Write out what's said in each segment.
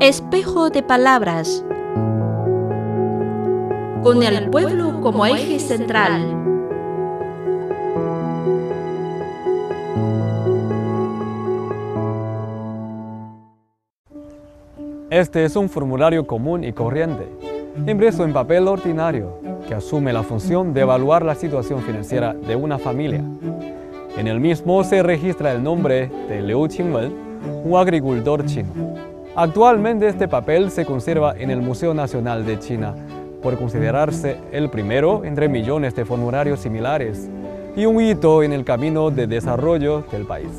Espejo de palabras. Con el pueblo como eje central. Este es un formulario común y corriente, impreso en papel ordinario, que asume la función de evaluar la situación financiera de una familia. En el mismo se registra el nombre de Liu Qingwen, un agricultor chino. Actualmente este papel se conserva en el Museo Nacional de China por considerarse el primero entre millones de formularios similares y un hito en el camino de desarrollo del país.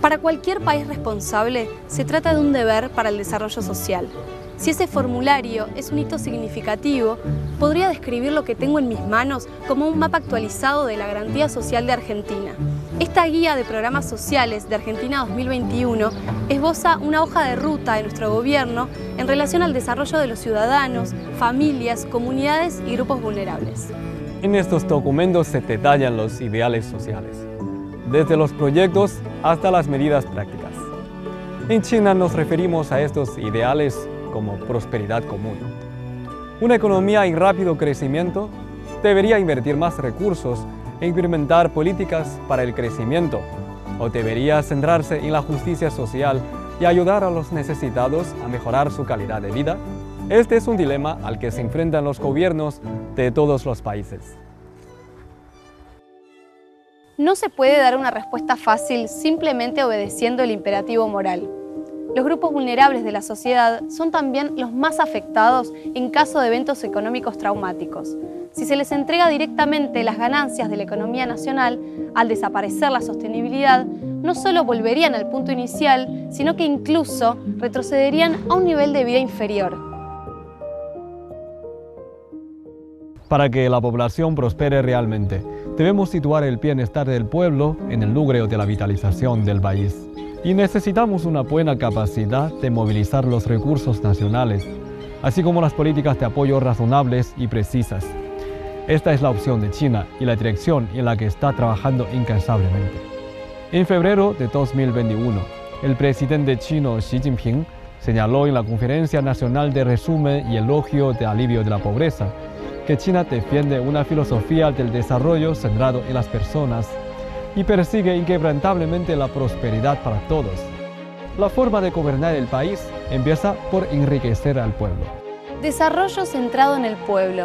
Para cualquier país responsable, se trata de un deber para el desarrollo social. Si ese formulario es un hito significativo, podría describir lo que tengo en mis manos como un mapa actualizado de la garantía social de Argentina. Esta guía de programas sociales de Argentina 2021 esboza una hoja de ruta de nuestro gobierno en relación al desarrollo de los ciudadanos, familias, comunidades y grupos vulnerables. En estos documentos se detallan los ideales sociales, desde los proyectos hasta las medidas prácticas. En China nos referimos a estos ideales como prosperidad común. Una economía en rápido crecimiento debería invertir más recursos e implementar políticas para el crecimiento, o debería centrarse en la justicia social y ayudar a los necesitados a mejorar su calidad de vida. Este es un dilema al que se enfrentan los gobiernos de todos los países. No se puede dar una respuesta fácil simplemente obedeciendo el imperativo moral. Los grupos vulnerables de la sociedad son también los más afectados en caso de eventos económicos traumáticos. Si se les entrega directamente las ganancias de la economía nacional, al desaparecer la sostenibilidad, no solo volverían al punto inicial, sino que incluso retrocederían a un nivel de vida inferior. Para que la población prospere realmente, debemos situar el bienestar del pueblo en el núcleo de la vitalización del país y necesitamos una buena capacidad de movilizar los recursos nacionales, así como las políticas de apoyo razonables y precisas. Esta es la opción de China y la dirección en la que está trabajando incansablemente. En febrero de 2021, el presidente chino Xi Jinping señaló en la Conferencia Nacional de Resumen y Elogio de Alivio de la Pobreza que China defiende una filosofía del desarrollo centrado en las personas y persigue inquebrantablemente la prosperidad para todos. La forma de gobernar el país empieza por enriquecer al pueblo. Desarrollo centrado en el pueblo.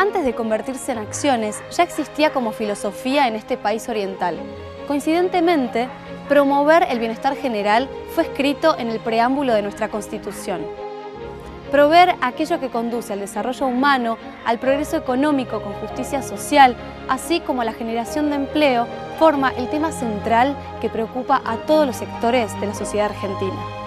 Antes de convertirse en acciones, ya existía como filosofía en este país oriental. Coincidentemente, promover el bienestar general fue escrito en el preámbulo de nuestra Constitución proveer aquello que conduce al desarrollo humano, al progreso económico con justicia social, así como a la generación de empleo, forma el tema central que preocupa a todos los sectores de la sociedad argentina.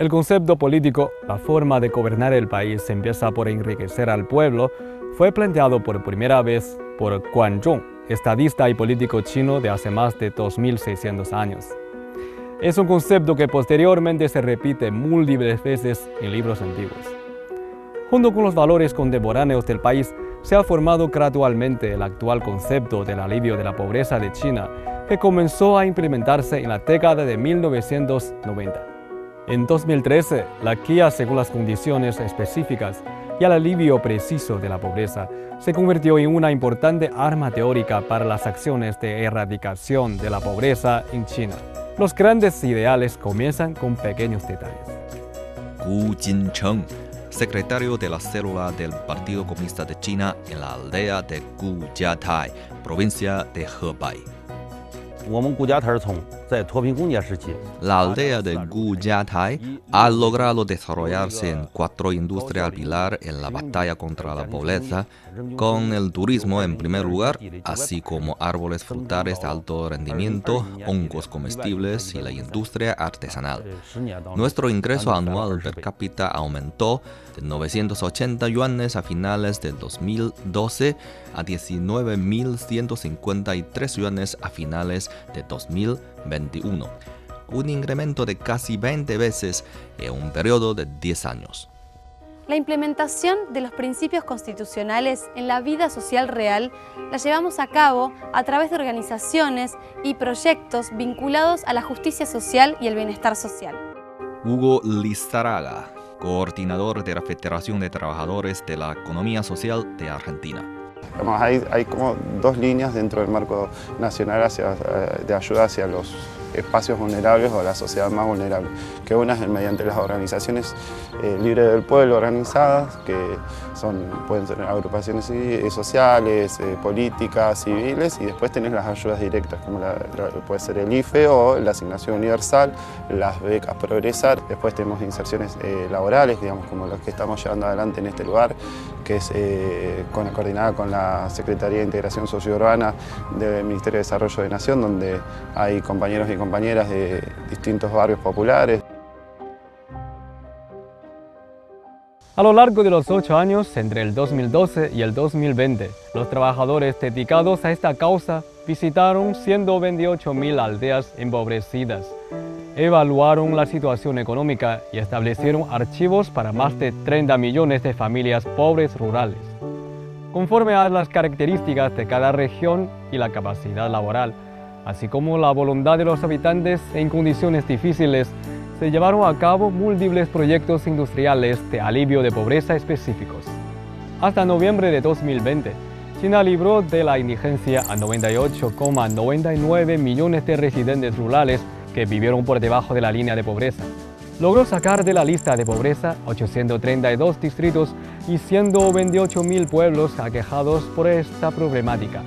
El concepto político, la forma de gobernar el país empieza por enriquecer al pueblo, fue planteado por primera vez por Guan Zhong, estadista y político chino de hace más de 2.600 años. Es un concepto que posteriormente se repite múltiples veces en libros antiguos. Junto con los valores contemporáneos del país, se ha formado gradualmente el actual concepto del alivio de la pobreza de China, que comenzó a implementarse en la década de 1990. En 2013, la guía según las condiciones específicas y el alivio preciso de la pobreza se convirtió en una importante arma teórica para las acciones de erradicación de la pobreza en China. Los grandes ideales comienzan con pequeños detalles. Gu Jincheng, secretario de la célula del Partido Comunista de China en la aldea de Gujiatai, provincia de Hebei. La aldea de Gujiatai ha logrado desarrollarse en cuatro industrias pilar en la batalla contra la pobreza, con el turismo en primer lugar, así como árboles frutales de alto rendimiento, hongos comestibles y la industria artesanal. Nuestro ingreso anual per cápita aumentó de 980 yuanes a finales del 2012 a 19.153 yuanes a finales de 2021, un incremento de casi 20 veces en un periodo de 10 años. La implementación de los principios constitucionales en la vida social real la llevamos a cabo a través de organizaciones y proyectos vinculados a la justicia social y el bienestar social. Hugo Lizaraga, coordinador de la Federación de Trabajadores de la Economía Social de Argentina. Hay, como dos líneas dentro del marco nacional eh, de ayuda hacia los espacios vulnerables o la sociedad más vulnerable, que una es mediante las organizaciones eh, libres del pueblo organizadas, que son, pueden ser agrupaciones sociales, eh, políticas, civiles, y después tenés las ayudas directas, como puede ser el IFE o la asignación universal, las becas Progresar, después tenemos inserciones laborales, digamos, como las que estamos llevando adelante en este lugar, que es con, coordinada con la Secretaría de Integración Sociourbana del Ministerio de Desarrollo de Nación, donde hay compañeros y compañeras de distintos barrios populares. A lo largo de los ocho años, entre el 2012 y el 2020, los trabajadores dedicados a esta causa visitaron 128.000 aldeas empobrecidas, evaluaron la situación económica y establecieron archivos para más de 30 millones de familias pobres rurales. Conforme a las características de cada región y la capacidad laboral, así como la voluntad de los habitantes en condiciones difíciles, se llevaron a cabo múltiples proyectos industriales de alivio de pobreza específicos. Hasta noviembre de 2020, China libró de la indigencia a 98,99 millones de residentes rurales que vivieron por debajo de la línea de pobreza. Logró sacar de la lista de pobreza 832 distritos y 128 mil pueblos aquejados por esta problemática,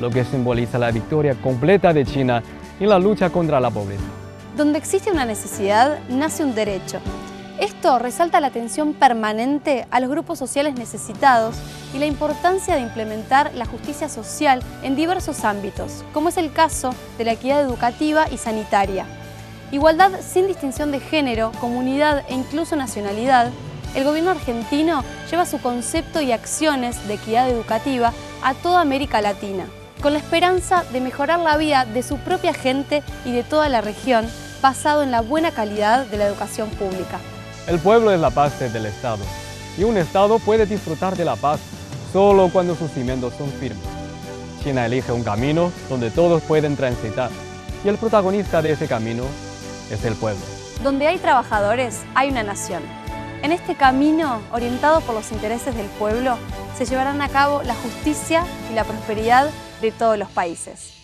lo que simboliza la victoria completa de China en la lucha contra la pobreza. Donde existe una necesidad, nace un derecho. Esto resalta la atención permanente a los grupos sociales necesitados y la importancia de implementar la justicia social en diversos ámbitos, como es el caso de la equidad educativa y sanitaria. Igualdad sin distinción de género, comunidad e incluso nacionalidad, el gobierno argentino lleva su concepto y acciones de equidad educativa a toda América Latina con la esperanza de mejorar la vida de su propia gente y de toda la región, basado en la buena calidad de la educación pública. El pueblo es la paz del Estado, y un Estado puede disfrutar de la paz solo cuando sus cimientos son firmes. China elige un camino donde todos pueden transitar, y el protagonista de ese camino es el pueblo. Donde hay trabajadores, hay una nación. En este camino, orientado por los intereses del pueblo, se llevarán a cabo la justicia y la prosperidad de todos los países.